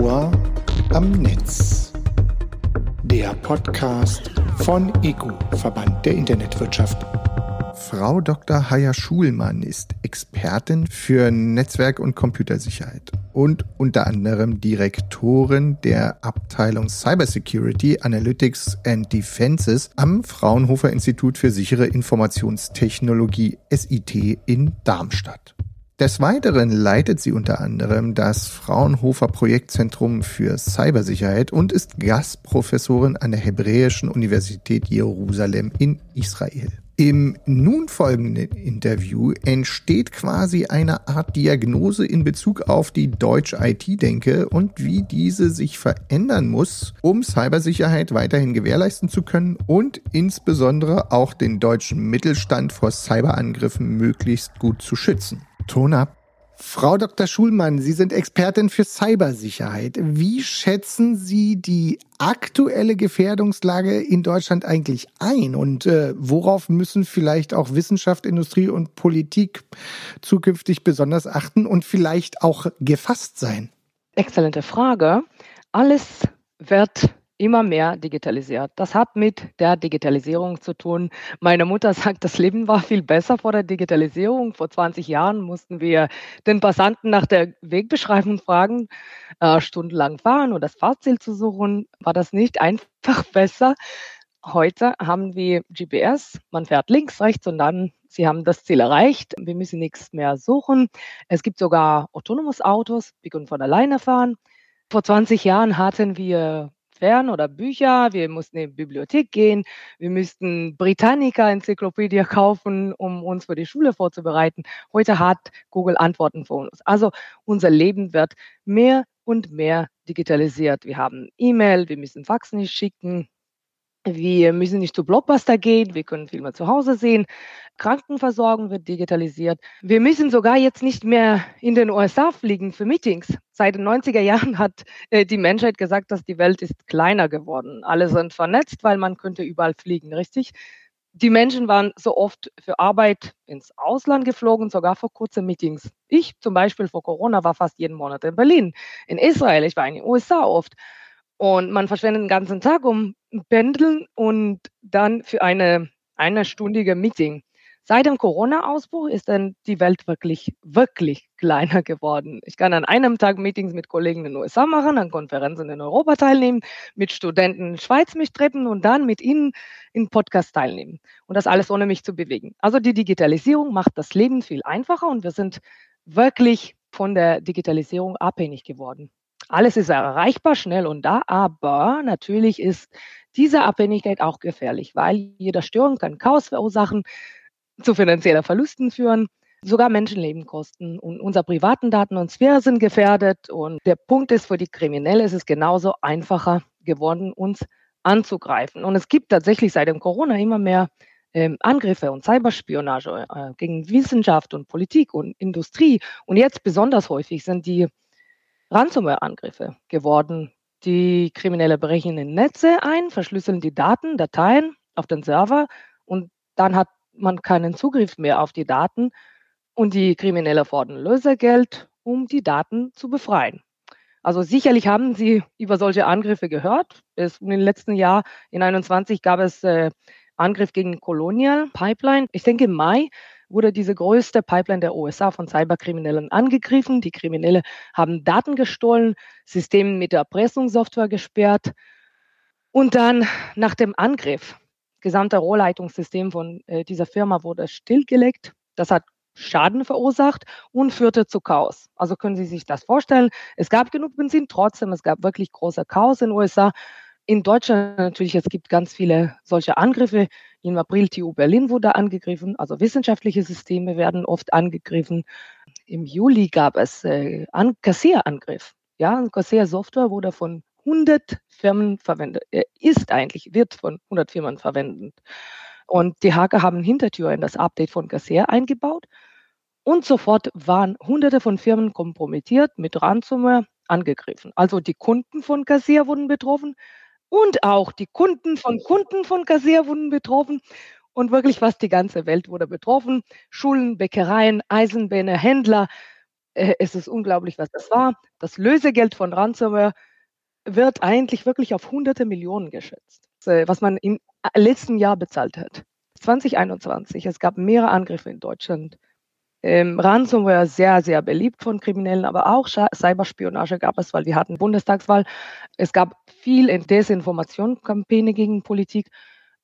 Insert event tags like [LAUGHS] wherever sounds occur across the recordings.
Ohr am Netz. Der Podcast von EGU, Verband der Internetwirtschaft. Frau Dr. Haya Schulmann ist Expertin für Netzwerk- und Computersicherheit und unter anderem Direktorin der Abteilung Cybersecurity, Analytics and Defenses am Fraunhofer Institut für sichere Informationstechnologie SIT in Darmstadt. Des Weiteren leitet sie unter anderem das Fraunhofer Projektzentrum für Cybersicherheit und ist Gastprofessorin an der Hebräischen Universität Jerusalem in Israel. Im nun folgenden Interview entsteht quasi eine Art Diagnose in Bezug auf die deutsche IT-Denke und wie diese sich verändern muss, um Cybersicherheit weiterhin gewährleisten zu können und insbesondere auch den deutschen Mittelstand vor Cyberangriffen möglichst gut zu schützen. Ton ab. Frau Dr. Schulmann, Sie sind Expertin für Cybersicherheit. Wie schätzen Sie die aktuelle Gefährdungslage in Deutschland eigentlich ein? Und äh, worauf müssen vielleicht auch Wissenschaft, Industrie und Politik zukünftig besonders achten und vielleicht auch gefasst sein? Exzellente Frage. Alles wird immer mehr digitalisiert. Das hat mit der Digitalisierung zu tun. Meine Mutter [LAUGHS] sagt, das Leben war viel besser vor der Digitalisierung. Vor 20 Jahren mussten wir den Passanten nach der Wegbeschreibung fragen, äh, stundenlang fahren und das Fahrziel zu suchen. War das nicht einfach [LAUGHS] besser? Heute haben wir GPS, man fährt links, rechts und dann, Sie haben das Ziel erreicht. Wir müssen nichts mehr suchen. Es gibt sogar autonomes Autos, die können von alleine fahren. Vor 20 Jahren hatten wir Fern- oder Bücher, wir mussten in die Bibliothek gehen, wir müssten Britannica-Enzyklopädie [LAUGHS] kaufen, um uns für die Schule vorzubereiten. Heute hat Google Antworten für uns. Also unser Leben wird mehr und mehr digitalisiert. Wir haben E-Mail, wir müssen Fax nicht schicken, wir müssen nicht zu Blockbuster gehen, wir können Filme zu Hause sehen. Krankenversorgung wird digitalisiert. Wir müssen sogar jetzt nicht mehr in den USA fliegen für Meetings. Seit den 90er Jahren hat äh, die Menschheit gesagt, dass die Welt ist kleiner geworden. Alle sind vernetzt, weil man könnte überall fliegen, richtig? Die Menschen waren so oft für Arbeit ins Ausland geflogen, sogar für kurze Meetings. Ich zum Beispiel vor Corona war fast jeden Monat in Berlin, in Israel, ich war in den USA oft. Und man verschwendet den ganzen Tag um Pendeln und dann für eine einstündige Meeting. Seit dem Corona-Ausbruch ist dann die Welt wirklich, wirklich kleiner geworden. Ich kann an einem Tag Meetings mit Kollegen in den USA machen, an Konferenzen in Europa teilnehmen, mit Studenten in der Schweiz mich treffen und dann mit ihnen in Podcasts teilnehmen. Und das alles ohne mich zu bewegen. Also die Digitalisierung macht das Leben viel einfacher und wir sind wirklich von der Digitalisierung abhängig geworden. Alles ist erreichbar, schnell und da, aber natürlich ist diese Abhängigkeit auch gefährlich, weil jeder Störung kann Chaos verursachen, zu finanzieller Verlusten führen, sogar Menschenleben kosten und unsere privaten Daten und Sphäre sind gefährdet. Und der Punkt ist, für die Kriminelle ist es genauso einfacher geworden, uns anzugreifen. Und es gibt tatsächlich seit dem Corona immer mehr ähm, Angriffe und Cyberspionage äh, gegen Wissenschaft und Politik und Industrie. Und jetzt besonders häufig sind die Ransomware-Angriffe geworden. Die Kriminelle brechen in Netze ein, verschlüsseln die Daten, Dateien auf den Server und dann hat man keinen Zugriff mehr auf die Daten und die Kriminelle fordern Lösegeld, um die Daten zu befreien. Also sicherlich haben Sie über solche Angriffe gehört. Es, den letzten Jahr, in 21 gab es äh, Angriff gegen Colonial Pipeline. Ich denke, im Mai wurde diese größte Pipeline der USA von Cyberkriminellen angegriffen. Die Kriminelle haben Daten gestohlen, Systeme mit der Erpressungssoftware gesperrt. Und dann nach dem Angriff, gesamte Rohrleitungssystem von äh, dieser Firma wurde stillgelegt. Das hat Schaden verursacht und führte zu Chaos. Also können Sie sich das vorstellen. Es gab genug Benzin, trotzdem, es gab wirklich großer Chaos in den USA. In Deutschland natürlich, es gibt ganz viele solche Angriffe. Im April TU Berlin wurde angegriffen, also wissenschaftliche Systeme werden oft angegriffen. Im Juli gab es äh, an Kassierangriff. Ja, Kassiersoftware wurde von 100 Firmen verwendet, äh, ist eigentlich, wird von 100 Firmen verwendet. Und die Hacker haben Hintertür in das Update von Kassier eingebaut und sofort waren hunderte von Firmen kompromittiert mit Ransomware angegriffen. Also die Kunden von Kassier wurden betroffen, und auch die Kunden von Kunden von Kassier wurden betroffen. Und wirklich fast die ganze Welt wurde betroffen. Schulen, Bäckereien, Eisenbahnen, Händler. äh, es ist unglaublich, was das war. Das Lösegeld von Ransomware wird eigentlich wirklich auf hunderte Millionen geschätzt, äh, was man im letzten Jahr bezahlt hat. 2021, es gab mehrere Angriffe in Deutschland. Ähm, Ransomware sehr, sehr beliebt von Kriminellen, aber auch Cyberspionage gab es, weil wir hatten Bundestagswahl. Es gab viel Desinformationskampagne gegen Politik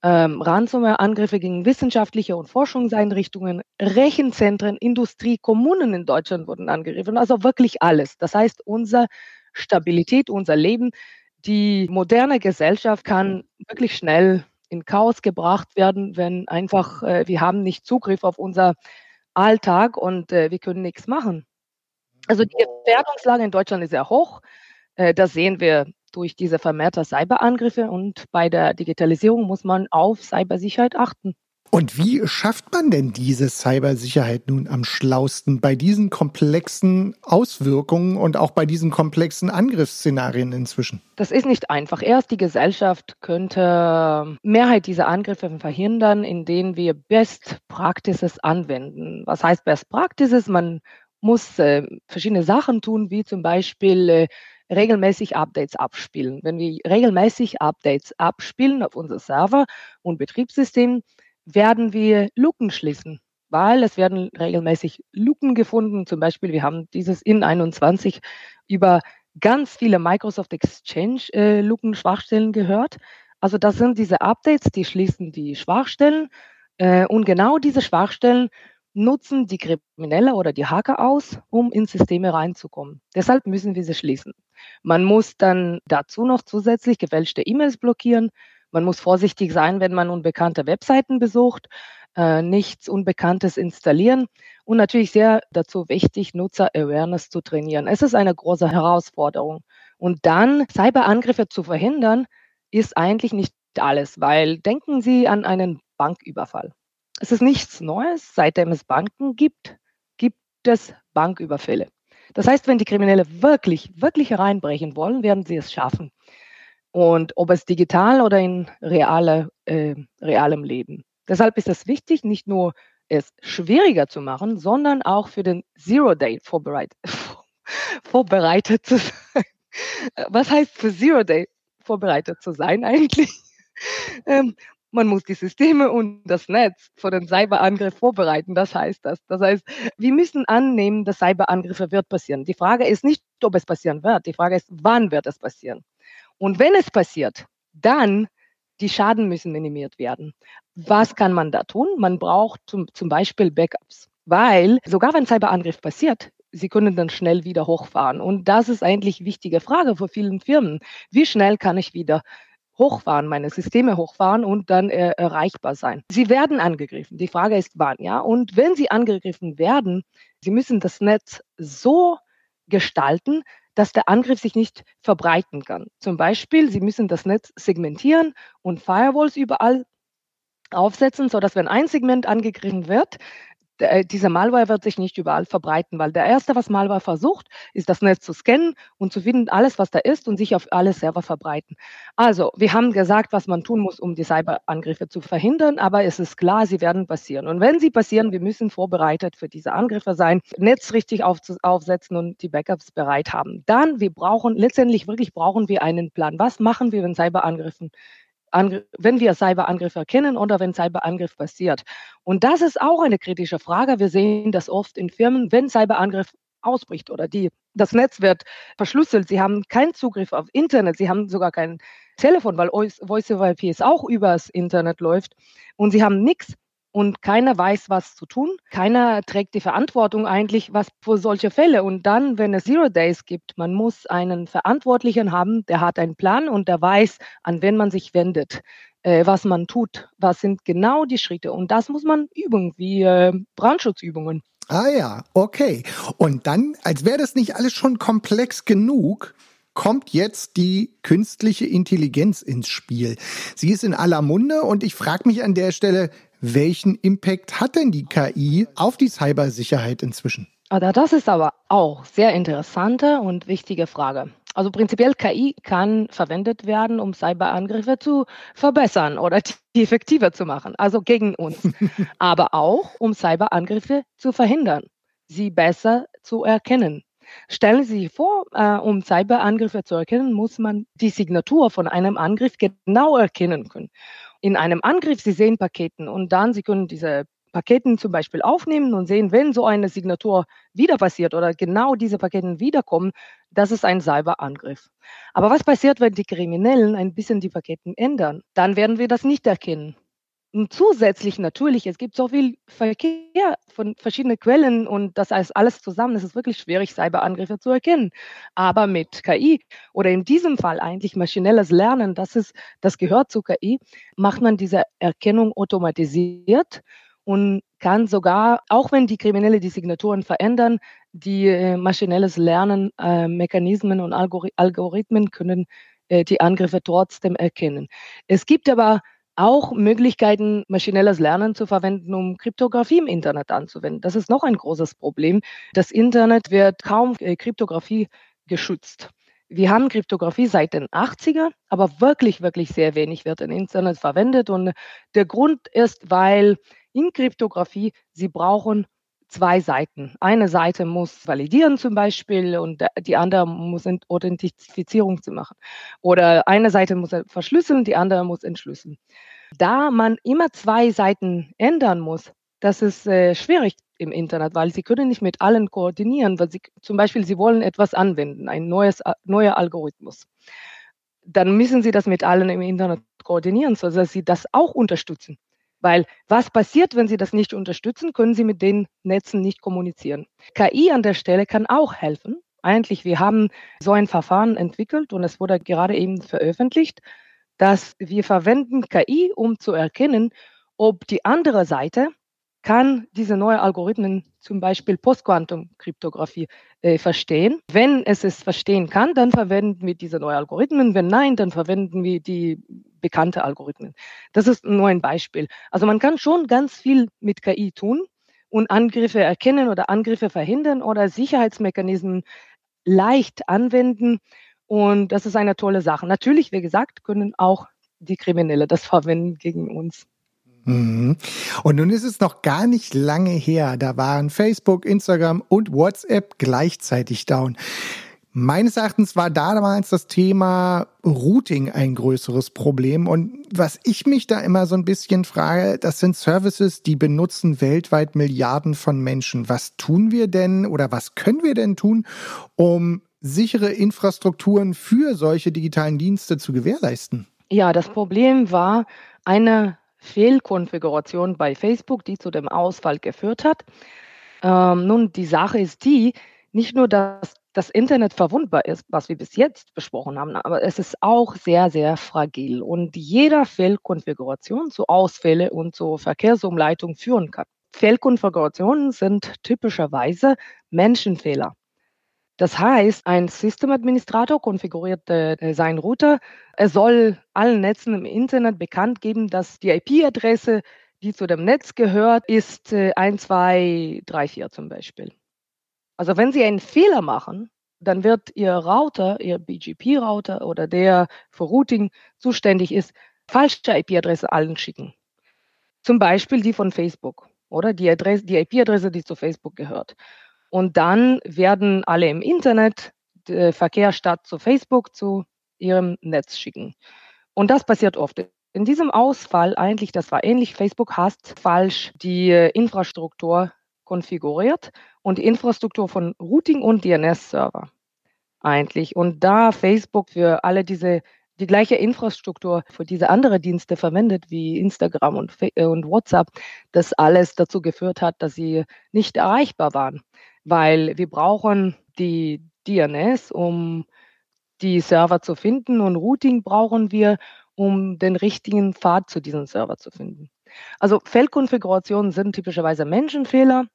ähm, Ransomware-Angriffe gegen wissenschaftliche und Forschungseinrichtungen, Rechenzentren, Industrie, Kommunen in Deutschland wurden angegriffen, also wirklich alles. Das heißt, unsere Stabilität, unser Leben, die moderne Gesellschaft kann wirklich schnell in Chaos gebracht werden, wenn einfach äh, wir haben nicht Zugriff auf unser Alltag und äh, wir können nichts machen. Also die Gefährdungslage in Deutschland ist sehr hoch. Äh, das sehen wir durch diese vermehrte Cyberangriffe und bei der Digitalisierung muss man auf Cybersicherheit achten. Und wie schafft man denn diese Cybersicherheit nun am schlausten bei diesen komplexen Auswirkungen und auch bei diesen komplexen Angriffsszenarien inzwischen? Das ist nicht einfach. Erst die Gesellschaft könnte Mehrheit dieser Angriffe verhindern, indem wir Best Practices anwenden. Was heißt Best Practices? Man muss äh, verschiedene Sachen tun, wie zum Beispiel äh, regelmäßig Updates abspielen. Wenn wir regelmäßig Updates abspielen auf unser Server und Betriebssystem, werden wir Lücken schließen, weil es werden regelmäßig Lücken gefunden. Zum Beispiel, wir haben dieses in 21 über ganz viele Microsoft Exchange äh, Lücken, Schwachstellen gehört. Also das sind diese Updates, die schließen die Schwachstellen. Äh, und genau diese Schwachstellen nutzen die Kriminelle oder die Hacker aus, um in Systeme reinzukommen. Deshalb müssen wir sie schließen. Man muss dann dazu noch zusätzlich gefälschte E-Mails blockieren. Man muss vorsichtig sein, wenn man unbekannte Webseiten besucht, äh, nichts Unbekanntes installieren und natürlich sehr dazu wichtig, Nutzer-Awareness zu trainieren. Es ist eine große Herausforderung. Und dann Cyberangriffe zu verhindern, ist eigentlich nicht alles, weil denken Sie an einen Banküberfall. Es ist nichts Neues. Seitdem es Banken gibt, gibt es Banküberfälle. Das heißt, wenn die Kriminelle wirklich, wirklich hereinbrechen wollen, werden sie es schaffen. Und ob es digital oder in reale, äh, realem Leben. Deshalb ist es wichtig, nicht nur es schwieriger zu machen, sondern auch für den Zero Day [LAUGHS] vorbereitet, zu sein. Was heißt für Zero Day vorbereitet zu sein eigentlich? [LAUGHS] Ähm, man muss die Systeme und das Netz vor den Cyberangriff vorbereiten. Das heißt das. Das heißt, wir müssen annehmen, dass Cyberangriffe wird passieren. Die Frage ist nicht, ob es passieren wird. Die Frage ist, wann wird es passieren? Und wenn es passiert, dann die Schaden müssen minimiert werden. Was kann man da tun? Man braucht zum, zum Beispiel Backups, weil sogar wenn Cyberangriff passiert, Sie können dann schnell wieder hochfahren. Und das ist eigentlich eine wichtige Frage für vielen Firmen. Wie schnell kann ich wieder hochfahren, meine Systeme hochfahren und dann äh, erreichbar sein. Sie werden angegriffen. Die Frage ist wann, ja? Und wenn sie angegriffen werden, sie müssen das Netz so gestalten, dass der Angriff sich nicht verbreiten kann. Zum Beispiel, Sie müssen das Netz segmentieren und Firewalls überall aufsetzen, sodass wenn ein Segment angegriffen wird, äh, dieser Malware wird sich nicht überall verbreiten, weil der erste, was Malware versucht, ist das Netz zu scannen und zu finden, alles, was da ist und sich auf alle Server verbreiten. Also, wir haben gesagt, was man tun muss, um die Cyberangriffe zu verhindern, aber es ist klar, sie werden passieren. Und wenn sie passieren, wir müssen vorbereitet für diese Angriffe sein, Netz richtig auf, aufsetzen und die Backups bereit haben. Dann, wir brauchen, letztendlich wirklich brauchen wir einen Plan. Was machen wir, wenn Cyberangriffen wenn wir Cyberangriff erkennen oder wenn Cyberangriff passiert. Und das ist auch eine kritische Frage. Wir sehen das oft in Firmen, wenn Cyberangriff ausbricht oder die, das Netz wird verschlüsselt, sie haben keinen Zugriff auf Internet, sie haben sogar kein Telefon, weil Voice over IP auch übers Internet läuft und sie haben nichts und keiner weiß, was zu tun. Keiner trägt die Verantwortung eigentlich was für solche Fälle. Und dann, wenn es Zero Days gibt, man muss einen Verantwortlichen haben, der hat einen Plan und der weiß, an wen man sich wendet, äh, was man tut, was sind genau die Schritte. Und das muss man üben, wie äh, Brandschutzübungen. Ah ja, okay. Und dann, als wäre das nicht alles schon komplex genug, kommt jetzt die künstliche Intelligenz ins Spiel. Sie ist in aller Munde und ich frage mich an der Stelle, welchen Impact hat denn die KI auf die Cybersicherheit inzwischen? Das ist aber auch sehr interessante und wichtige Frage. Also prinzipiell KI kann verwendet werden, um Cyberangriffe zu verbessern oder [LAUGHS] die effektiver zu machen, also gegen uns, [LAUGHS] aber auch um Cyberangriffe zu verhindern, sie besser zu erkennen. Stellen Sie sich vor, äh, um Cyberangriffe zu erkennen, muss man die Signatur von einem Angriff genau erkennen können. In einem Angriff, Sie sehen Paketen und dann Sie können diese Paketen zum Beispiel aufnehmen und sehen, wenn so eine Signatur wieder passiert oder genau diese Paketen wiederkommen, das ist ein Cyberangriff. Aber was passiert, wenn die Kriminellen ein bisschen die Paketen ändern? Dann werden wir das nicht erkennen. Und zusätzlich natürlich, es gibt so viel Verkehr von verschiedenen Quellen und das heißt alles zusammen, es ist wirklich schwierig, Cyberangriffe zu erkennen. Aber mit KI oder in diesem Fall eigentlich maschinelles Lernen, das ist, das gehört zu KI, macht man diese Erkennung automatisiert und kann sogar, auch wenn die Kriminelle die Signaturen verändern, die äh, maschinelles Lernen, äh, Mechanismen und Algorithmen können äh, die Angriffe trotzdem erkennen. Es gibt aber auch Möglichkeiten, maschinelles Lernen zu verwenden, um Kryptographie im Internet anzuwenden. Das ist noch ein großes Problem. Das Internet wird kaum äh, Kryptographie geschützt. Wir haben Kryptographie seit den 80er, aber wirklich, wirklich sehr wenig wird im Internet verwendet. Und der Grund ist, weil in Kryptographie sie brauchen zwei Seiten. Eine Seite muss validieren zum Beispiel und die andere muss Authentifizierung zu machen. Oder eine Seite muss verschlüsseln, die andere muss entschlüsseln. Da man immer zwei Seiten ändern muss, das ist äh, schwierig im Internet, weil sie können nicht mit allen koordinieren, weil sie zum Beispiel sie wollen etwas anwenden, ein neues neuer Algorithmus. Dann müssen sie das mit allen im Internet koordinieren, sodass sie das auch unterstützen. Weil was passiert, wenn Sie das nicht unterstützen, können Sie mit den Netzen nicht kommunizieren. KI an der Stelle kann auch helfen. Eigentlich, wir haben so ein Verfahren entwickelt und es wurde gerade eben veröffentlicht, dass wir verwenden KI, um zu erkennen, ob die andere Seite kann diese neuen Algorithmen, zum Beispiel Postquantum-Kryptographie, äh, verstehen. Wenn es es verstehen kann, dann verwenden wir diese neuen Algorithmen. Wenn nein, dann verwenden wir die bekannte Algorithmen. Das ist nur ein Beispiel. Also man kann schon ganz viel mit KI tun und Angriffe erkennen oder Angriffe verhindern oder Sicherheitsmechanismen leicht anwenden. Und das ist eine tolle Sache. Natürlich, wie gesagt, können auch die Kriminelle das verwenden gegen uns. Mhm. Und nun ist es noch gar nicht lange her. Da waren Facebook, Instagram und WhatsApp gleichzeitig down. Meines Erachtens war damals das Thema Routing ein größeres Problem. Und was ich mich da immer so ein bisschen frage, das sind Services, die benutzen weltweit Milliarden von Menschen. Was tun wir denn oder was können wir denn tun, um sichere Infrastrukturen für solche digitalen Dienste zu gewährleisten? Ja, das Problem war eine Fehlkonfiguration bei Facebook, die zu dem Ausfall geführt hat. Ähm, nun, die Sache ist die, nicht nur, dass das Internet verwundbar ist, was wir bis jetzt besprochen haben, aber es ist auch sehr, sehr fragil und jeder Fehlkonfiguration zu Ausfälle und zu Verkehrsumleitung führen kann. Fehlkonfigurationen sind typischerweise Menschenfehler. Das heißt, ein Systemadministrator konfiguriert äh, seinen Router. Er soll allen Netzen im Internet bekannt geben, dass die IP-Adresse, die zu dem Netz gehört, ist äh, 1234 zum Beispiel. Also wenn Sie einen Fehler machen, dann wird Ihr Router, Ihr BGP-Router oder der für Routing zuständig ist, falsche IP-Adresse allen schicken. Zum Beispiel die von Facebook oder die, die IP-Adresse, die zu Facebook gehört. Und dann werden alle im Internet Verkehr statt zu Facebook zu ihrem Netz schicken. Und das passiert oft. In diesem Ausfall eigentlich, das war ähnlich, Facebook hat falsch die Infrastruktur konfiguriert und die Infrastruktur von Routing und DNS-Server eigentlich. Und da Facebook für alle diese die gleiche Infrastruktur für diese andere Dienste verwendet wie Instagram und, und WhatsApp, das alles dazu geführt hat, dass sie nicht erreichbar waren weil wir brauchen die DNS, um die Server zu finden und Routing brauchen wir, um den richtigen Pfad zu diesem Server zu finden. Also Feldkonfigurationen sind typischerweise Menschenfehler.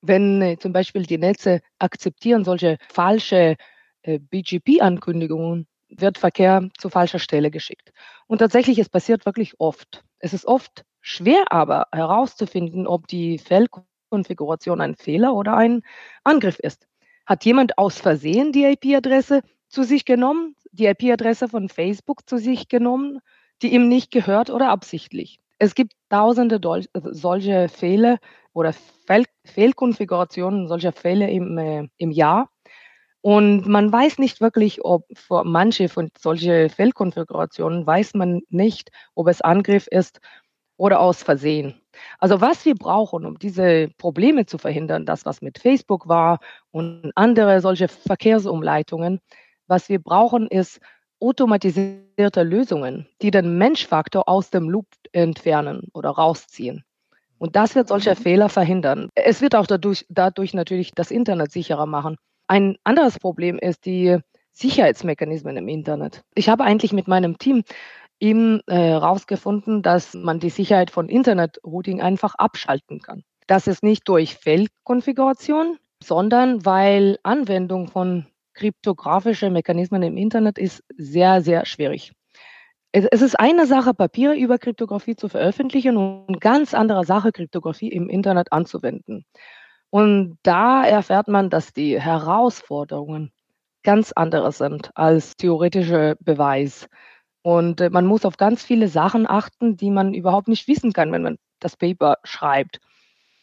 Wenn äh, zum Beispiel die Netze akzeptieren solche falsche äh, BGP-Ankündigungen, wird Verkehr zu falscher Stelle geschickt. Und tatsächlich, es passiert wirklich oft. Es ist oft schwer aber herauszufinden, ob die Feldkonfiguration Konfiguration ein Fehler oder ein Angriff ist. Hat jemand aus Versehen die IP-Adresse zu sich genommen, die IP-Adresse von Facebook zu sich genommen, die ihm nicht gehört oder absichtlich? Es gibt tausende solche Fehler oder Fehl Fehlkonfigurationen solcher Fälle im, äh, im Jahr. Und man weiß nicht wirklich, ob für manche von solchen Fehlkonfigurationen weiß man nicht, ob es Angriff ist oder aus Versehen. Also was wir brauchen, um diese Probleme zu verhindern, das was mit Facebook war und andere solche Verkehrsumleitungen, was wir brauchen, ist automatisierte Lösungen, die den Menschfaktor aus dem Loop entfernen oder rausziehen. Und das wird solche mhm. Fehler verhindern. Es wird auch dadurch, dadurch natürlich das Internet sicherer machen. Ein anderes Problem ist die Sicherheitsmechanismen im Internet. Ich habe eigentlich mit meinem Team herausgefunden, äh, dass man die Sicherheit von Internet-Routing einfach abschalten kann. Das ist nicht durch Fehlkonfiguration, sondern weil Anwendung von kryptografischen Mechanismen im Internet ist sehr, sehr schwierig. Es, es ist eine Sache, Papiere über Kryptographie zu veröffentlichen und ganz andere Sache, Kryptographie im Internet anzuwenden. Und da erfährt man, dass die Herausforderungen ganz andere sind als theoretische Beweis. Und äh, man muss auf ganz viele Sachen achten, die man überhaupt nicht wissen kann, wenn man das Paper schreibt.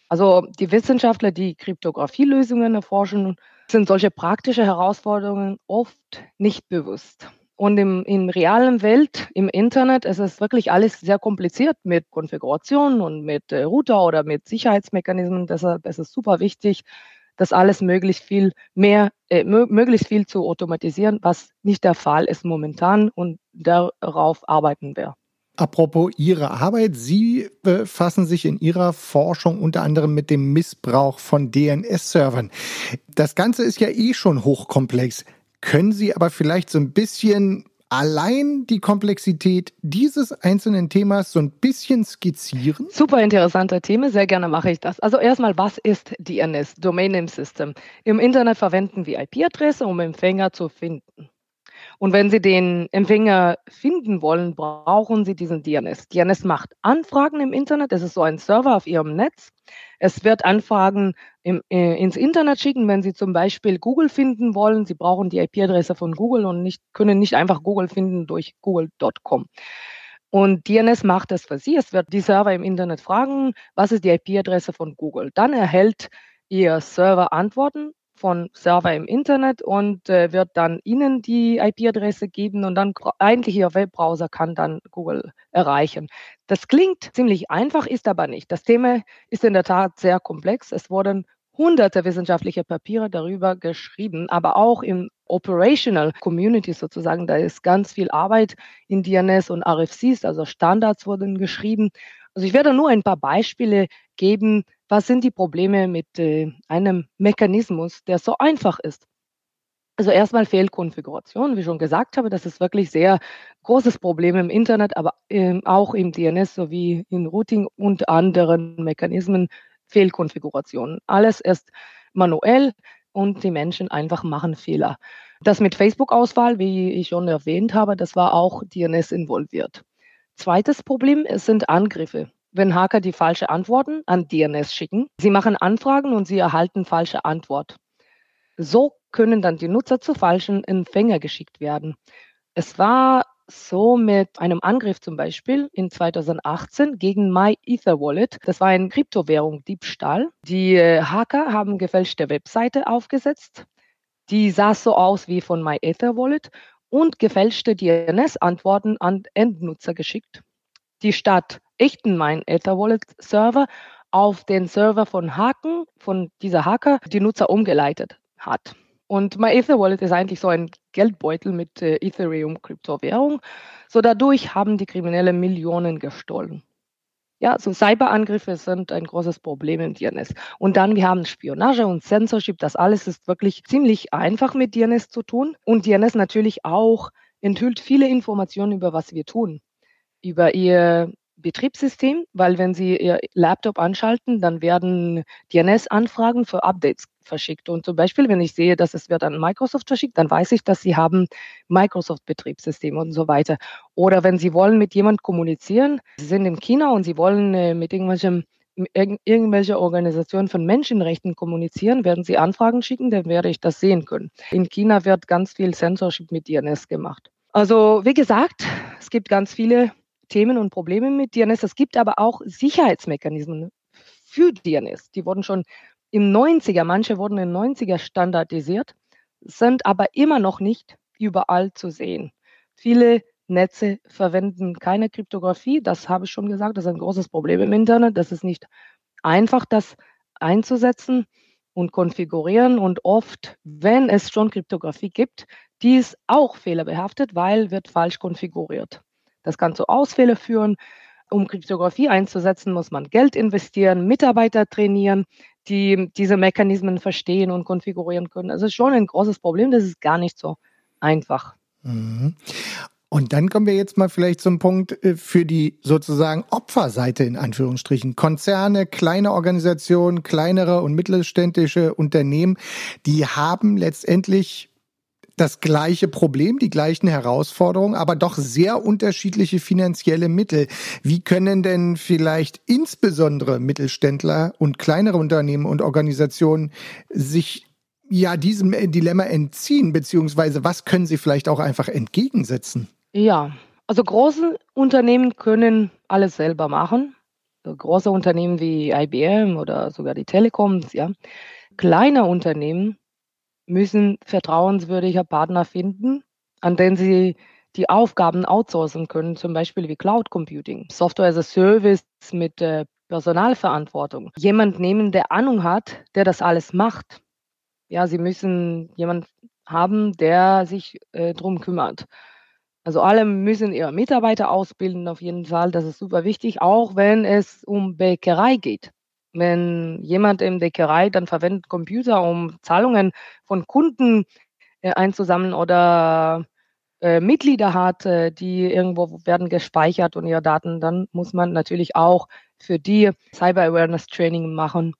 Also die Wissenschaftler, die Kryptographielösungen erforschen, sind solche praktische Herausforderungen oft nicht bewusst. Und im, in realen Welt, im Internet, ist es wirklich alles sehr kompliziert mit Konfiguration und mit äh, Router oder mit Sicherheitsmechanismen. Deshalb ist es super wichtig, das alles möglichst viel mehr, äh, möglichst viel zu automatisieren, was nicht der Fall ist momentan und darauf arbeiten wir. Apropos Ihre Arbeit, Sie befassen sich in Ihrer Forschung unter anderem mit dem Missbrauch von DNS-Servern. Das Ganze ist ja eh schon hochkomplex. Können Sie aber vielleicht so ein bisschen allein die Komplexität dieses einzelnen Themas so ein bisschen skizzieren? Super interessanter Thema, sehr gerne mache ich das. Also erstmal, was ist DNS, Domain Name System? Im Internet verwenden wir IP-Adresse, um Empfänger zu finden. Und wenn Sie den Empfänger finden wollen, brauchen Sie diesen DNS. DNS macht Anfragen im Internet. Es ist so ein Server auf Ihrem Netz. Es wird Anfragen im, äh, ins Internet schicken, wenn Sie zum Beispiel Google finden wollen. Sie brauchen die IP-Adresse von Google und nicht, können nicht einfach Google finden durch google.com. Und DNS macht das für Sie. Es wird die Server im Internet fragen, was ist die IP-Adresse von Google. Dann erhält Ihr Server Antworten von Server im Internet und äh, wird dann Ihnen die IP-Adresse geben und dann eigentlich Ihr Webbrowser kann dann Google erreichen. Das klingt ziemlich einfach, ist aber nicht. Das Thema ist in der Tat sehr komplex. Es wurden hunderte wissenschaftliche Papiere darüber geschrieben, aber auch im Operational Community sozusagen, da ist ganz viel Arbeit in DNS und RFCs, also Standards wurden geschrieben. Also ich werde nur ein paar Beispiele geben, was sind die Probleme mit äh, einem Mechanismus, der so einfach ist. Also erstmal Fehlkonfiguration, wie schon gesagt habe, das ist wirklich sehr großes Problem im Internet, aber äh, auch im DNS sowie in Routing und anderen Mechanismen Fehlkonfigurationen. Alles ist manuell und die Menschen einfach machen Fehler. Das mit Facebook-Auswahl, wie ich schon erwähnt habe, das war auch DNS involviert. Zweites Problem, es sind Angriffe. Wenn Hacker die falsche Antworten an DNS schicken, sie machen Anfragen und sie erhalten falsche Antwort. So können dann die Nutzer zu falschen Empfänger geschickt werden. Es war so mit einem Angriff zum Beispiel in 2018 gegen MyEtherWallet. Das war ein Kryptowährung Diebstahl. Die äh, Hacker haben gefälschte Webseite aufgesetzt. Die sah so aus wie von MyEtherWallet und gefälschte DNS-Antworten an Endnutzer geschickt, die statt echten MyEtherWallet-Server auf den Server von Haken, von dieser Hacker, die Nutzer umgeleitet hat. Und MyEtherWallet ist eigentlich so ein Geldbeutel mit äh, Ethereum-Kryptowährung. So dadurch haben die Kriminelle Millionen gestohlen. Ja, so Cyberangriffe sind ein großes Problem im DNS. Und dann, wir haben Spionage und Censorship. Das alles ist wirklich ziemlich einfach mit DNS zu tun. Und DNS natürlich auch enthüllt viele Informationen über was wir tun. Über ihr Betriebssystem, weil wenn Sie Ihr Laptop anschalten, dann werden DNS-Anfragen für Updates verschickt. Und zum Beispiel, wenn ich sehe, dass es wird an Microsoft verschickt, dann weiß ich, dass Sie haben Microsoft-Betriebssystem und so weiter. Oder wenn Sie wollen mit jemand kommunizieren, Sie sind in China und Sie wollen äh, mit irgendwelchem irgendwelche Organisationen von Menschenrechten kommunizieren, werden sie Anfragen schicken, dann werde ich das sehen können. In China wird ganz viel Censorship mit DNS gemacht. Also wie gesagt, es gibt ganz viele Themen und Probleme mit DNS. Es gibt aber auch Sicherheitsmechanismen für DNS. Die wurden schon im 90er, manche wurden in 90er standardisiert, sind aber immer noch nicht überall zu sehen. Viele Netze verwenden keine Kryptographie. Das habe ich schon gesagt. Das ist ein großes Problem im Internet. Das ist nicht einfach, das einzusetzen und konfigurieren. Und oft, wenn es schon Kryptographie gibt, die ist auch fehlerbehaftet, weil wird falsch konfiguriert. Das kann zu Ausfälle führen. Um Kryptographie einzusetzen, muss man Geld investieren, Mitarbeiter trainieren, die diese Mechanismen verstehen und konfigurieren können. Es ist schon ein großes Problem. Das ist gar nicht so einfach. Mhm. Und dann kommen wir jetzt mal vielleicht zum Punkt äh, für die sozusagen Opferseite in Anführungsstrichen. Konzerne, kleine Organisationen, kleinere und mittelständische Unternehmen, die haben letztendlich das gleiche Problem, die gleichen Herausforderungen, aber doch sehr unterschiedliche finanzielle Mittel. Wie können denn vielleicht insbesondere Mittelständler und kleinere Unternehmen und Organisationen sich ja diesem Dilemma entziehen, beziehungsweise was können sie vielleicht auch einfach entgegensetzen? Ja, also große Unternehmen können alles selber machen. Große Unternehmen wie IBM oder sogar die Telekoms, ja. Kleine Unternehmen müssen vertrauenswürdige Partner finden, an denen sie die Aufgaben outsourcen können, zum Beispiel wie Cloud Computing, Software as a Service mit äh, Personalverantwortung. Jemand nehmen, der Ahnung hat, der das alles macht. Ja, sie müssen jemand haben, der sich äh, drum kümmert. Also alle müssen ihre Mitarbeiter ausbilden, auf jeden Fall. Das ist super wichtig, auch wenn es um Bäckerei geht. Wenn jemand in Bäckerei dann verwendet Computer, um Zahlungen von Kunden äh, einzusammeln oder äh, Mitglieder hat, äh, die irgendwo werden gespeichert und ihre Daten, dann muss man natürlich auch für die Cyber Awareness Training machen.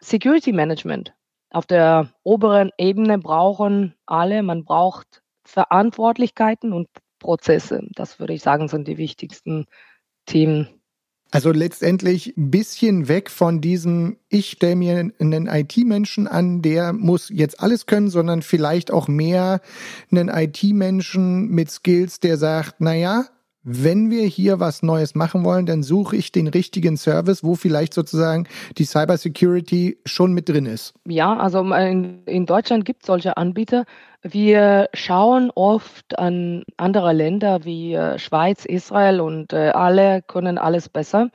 Security Management. Auf der oberen Ebene brauchen alle, man braucht Verantwortlichkeiten und Prozesse. Das würde ich sagen, sind die wichtigsten Themen also letztendlich ein bisschen weg von diesem, ich stelle mir einen IT-Menschen an, der muss jetzt alles können, sondern vielleicht auch mehr einen IT-Menschen mit Skills, der sagt, naja, wenn wir hier was Neues machen wollen, dann suche ich den richtigen Service, wo vielleicht sozusagen die Cybersecurity schon mit drin ist. Ja, also in, in Deutschland gibt es solche Anbieter. Wir schauen oft an andere Länder wie äh, Schweiz, Israel und äh, alle können alles besser.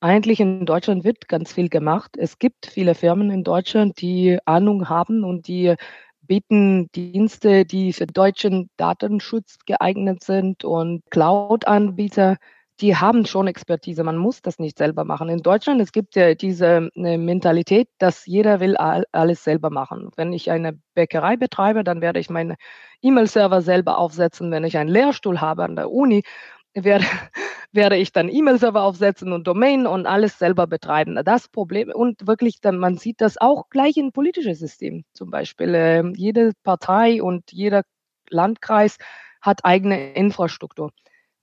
Eigentlich in Deutschland wird ganz viel gemacht. Es gibt viele Firmen in Deutschland, die Ahnung haben und die bieten Dienste, die für deutschen Datenschutz geeignet sind und Cloud-Anbieter, die haben schon Expertise. Man muss das nicht selber machen. In Deutschland, es gibt ja diese äh, Mentalität, dass jeder will alles selber machen. Wenn ich eine Bäckerei betreibe, dann werde ich meine E-Mail-Server selber aufsetzen. Wenn ich einen Lehrstuhl habe an der Uni, werde, [LAUGHS] werde ich dann E-Mail-Server aufsetzen und Domain und alles selber betreiben. Das Problem, und wirklich, dann, man sieht das auch gleich in politischen Systemen. Zum Beispiel, äh, jede Partei und jeder Landkreis hat eigene Infrastruktur.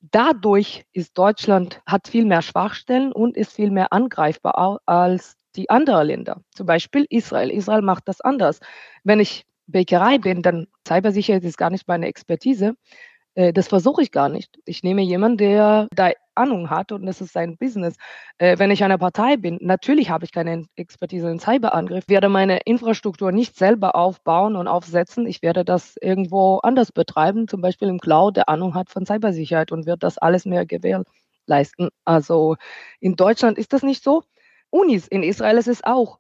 Dadurch ist Deutschland, hat viel mehr Schwachstellen und ist viel mehr angreifbar als die anderen Länder. Zum Beispiel Israel. Israel macht das anders. Wenn ich Bäckerei bin, dann Cybersicherheit ist gar nicht meine Expertise. Äh, das versuche ich gar nicht. Ich nehme jemanden, der da Ahnung hat und das ist sein Business. Äh, wenn ich eine Partei bin, natürlich habe ich keine Expertise in Cyberangriff, werde meine Infrastruktur nicht selber aufbauen und aufsetzen. Ich werde das irgendwo anders betreiben, zum Beispiel im Cloud, der Ahnung hat von Cybersicherheit und wird das alles mehr gewährleisten. Also in Deutschland ist das nicht so. Unis in Israel ist es auch.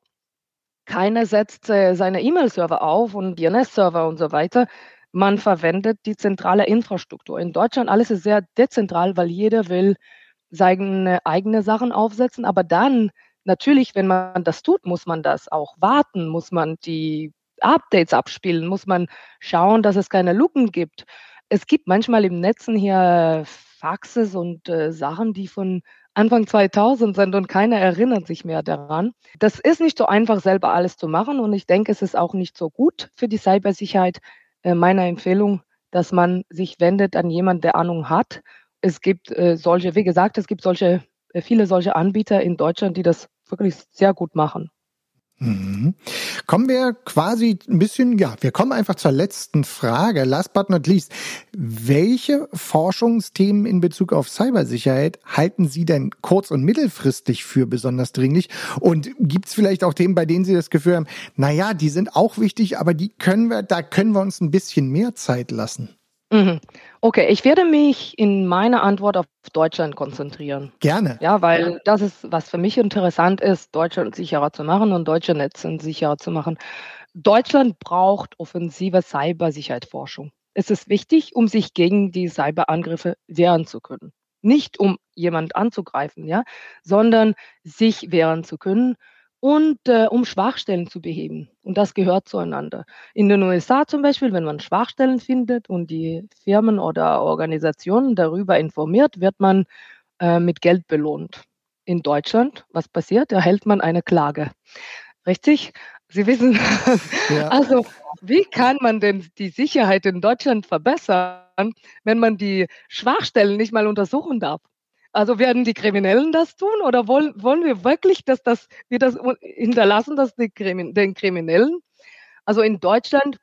Keiner setzt äh, seine E-Mail-Server auf und DNS-Server und so weiter man verwendet die zentrale Infrastruktur. In Deutschland alles ist sehr dezentral, weil jeder will seine eigene Sachen aufsetzen. Aber dann, natürlich, wenn man das tut, muss man das auch warten, muss man die Updates abspielen, muss man schauen, dass es keine Lücken gibt. Es gibt manchmal im Netzen hier Faxes und äh, Sachen, die von Anfang 2000 sind und keiner erinnert sich mehr daran. Das ist nicht so einfach, selber alles zu machen und ich denke, es ist auch nicht so gut für die Cybersicherheit, äh, meiner Empfehlung, dass man sich wendet an jemanden, der Ahnung hat. Es gibt äh, solche, wie gesagt, es gibt solche, äh, viele solche Anbieter in Deutschland, die das wirklich sehr gut machen. Mhm. Kommen wir quasi ein bisschen, ja, wir kommen einfach zur letzten Frage. Last but not least. Welche Forschungsthemen in Bezug auf Cybersicherheit halten Sie denn kurz- und mittelfristig für besonders dringlich? Und gibt es vielleicht auch Themen, bei denen Sie das Gefühl haben, na ja, die sind auch wichtig, aber die können wir, da können wir uns ein bisschen mehr Zeit lassen? Mhm. Okay, ich werde mich in meiner Antwort auf Deutschland konzentrieren. Gerne. Ja, weil das ist, was für mich interessant ist, Deutschland sicherer zu machen und deutsche Netze sicherer zu machen. Deutschland braucht offensive Cybersicherheitsforschung. Es ist wichtig, um sich gegen die Cyberangriffe wehren zu können. Nicht um jemand anzugreifen, ja, sondern sich wehren zu können und äh, um Schwachstellen zu beheben. Und das gehört zueinander. In den USA zum Beispiel, wenn man Schwachstellen findet und die Firmen oder Organisationen darüber informiert, wird man äh, mit Geld belohnt. In Deutschland, was passiert? Erhält man eine Klage. Richtig? Sie wissen, ja. [LAUGHS] also wie kann man denn die Sicherheit in Deutschland verbessern, wenn man die Schwachstellen nicht mal untersuchen darf? Also werden die Kriminellen das tun oder wollen, wollen wir wirklich, dass das, wir das hinterlassen, dass die Krimin, den Kriminellen? Also in Deutschland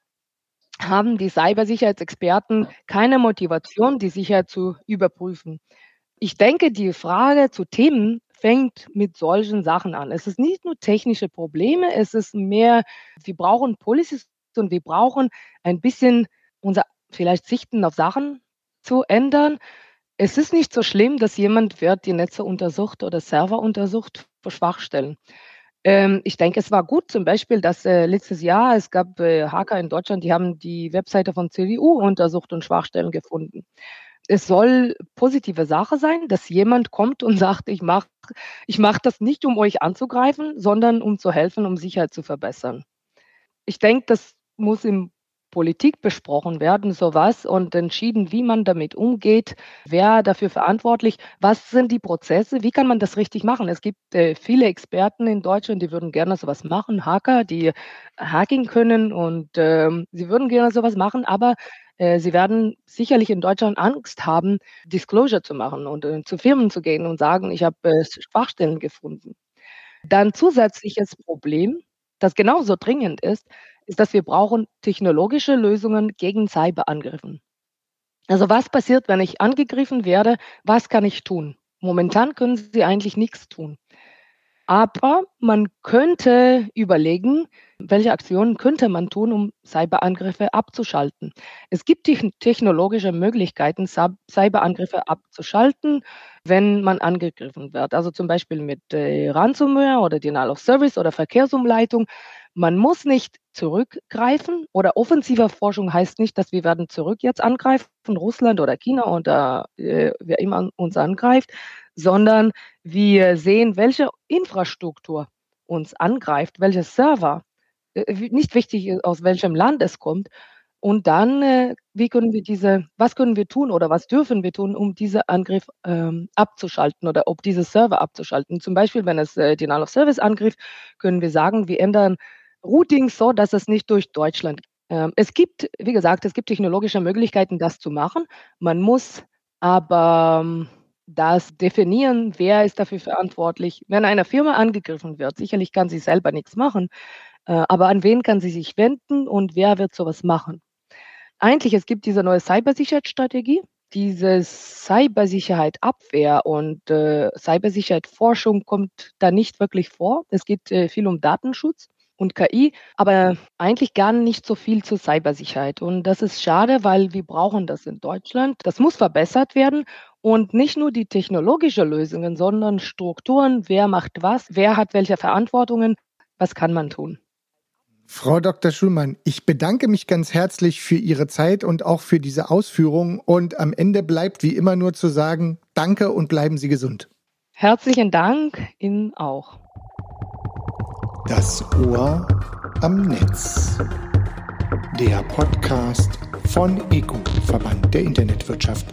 haben die Cybersicherheitsexperten keine Motivation, die Sicherheit zu überprüfen. Ich denke, die Frage zu Themen fängt mit solchen Sachen an. Es ist nicht nur technische Probleme, es ist mehr, wir brauchen Policies und wir brauchen ein bisschen unser vielleicht Sichten auf Sachen zu ändern. Es ist nicht so schlimm, dass jemand wird die Netze untersucht oder Server untersucht für Schwachstellen. Ähm, ich denke, es war gut zum Beispiel, dass äh, letztes Jahr es gab äh, Hacker in Deutschland, die haben die Webseite von CDU untersucht und Schwachstellen gefunden. Es soll positive Sache sein, dass jemand kommt und [LAUGHS] sagt, ich mache ich mach das nicht, um euch anzugreifen, sondern um zu helfen, um Sicherheit zu verbessern. Ich denke, das muss im Politik besprochen werden, sowas, und entschieden, wie man damit umgeht, wer dafür verantwortlich, was sind die Prozesse, wie kann man das richtig machen. Es gibt äh, viele Experten in Deutschland, die würden gerne sowas machen, Hacker, die hacking können und äh, sie würden gerne sowas machen, aber äh, sie werden sicherlich in Deutschland Angst haben, Disclosure zu machen und äh, zu Firmen zu gehen und sagen, ich habe äh, Schwachstellen gefunden. Dann zusätzliches Problem, das genauso dringend ist, ist, dass wir brauchen technologische Lösungen gegen Cyberangriffen. Also was passiert, wenn ich angegriffen werde? Was kann ich tun? Momentan können Sie eigentlich nichts tun. Aber man könnte überlegen, welche Aktionen könnte man tun, um Cyberangriffe abzuschalten. Es gibt technologische Möglichkeiten, Cyberangriffe abzuschalten, wenn man angegriffen wird. Also zum Beispiel mit äh, Ransomware oder Denial of Service oder Verkehrsumleitung. Man muss nicht zurückgreifen oder offensiver Forschung heißt nicht, dass wir werden zurück jetzt angreifen, Russland oder China oder äh, wer immer uns angreift, sondern wir sehen, welche Infrastruktur uns angreift, welche Server, äh, nicht wichtig ist, aus welchem Land es kommt. Und dann, äh, wie können wir diese, was können wir tun oder was dürfen wir tun, um diesen Angriff ähm, abzuschalten oder ob diese Server abzuschalten. Zum Beispiel, wenn es äh, Denial of Service Angriff, können wir sagen, wir ändern Routing so, dass es nicht durch Deutschland. Ähm, es gibt, wie gesagt, es gibt technologische Möglichkeiten, das zu machen. Man muss aber ähm, das definieren, wer ist dafür verantwortlich. Wenn eine Firma angegriffen wird, sicherlich kann sie selber nichts machen, äh, aber an wen kann sie sich wenden und wer wird sowas machen? Eigentlich, es gibt diese neue Cybersicherheitsstrategie, diese Cybersicherheit-Abwehr und äh, Cybersicherheit-Forschung kommt da nicht wirklich vor. Es geht äh, viel um Datenschutz und KI, aber eigentlich gar nicht so viel zur Cybersicherheit. Und das ist schade, weil wir brauchen das in Deutschland. Das muss verbessert werden und nicht nur die technologische Lösungen, sondern Strukturen, wer macht was, wer hat welche Verantwortungen, was kann man tun. Frau Dr. Schulmann, ich bedanke mich ganz herzlich für Ihre Zeit und auch für diese Ausführungen. Und am Ende bleibt wie immer nur zu sagen, danke und bleiben Sie gesund. Herzlichen Dank Ihnen auch. Das Ohr am Netz. Der Podcast von EGU, Verband der Internetwirtschaft.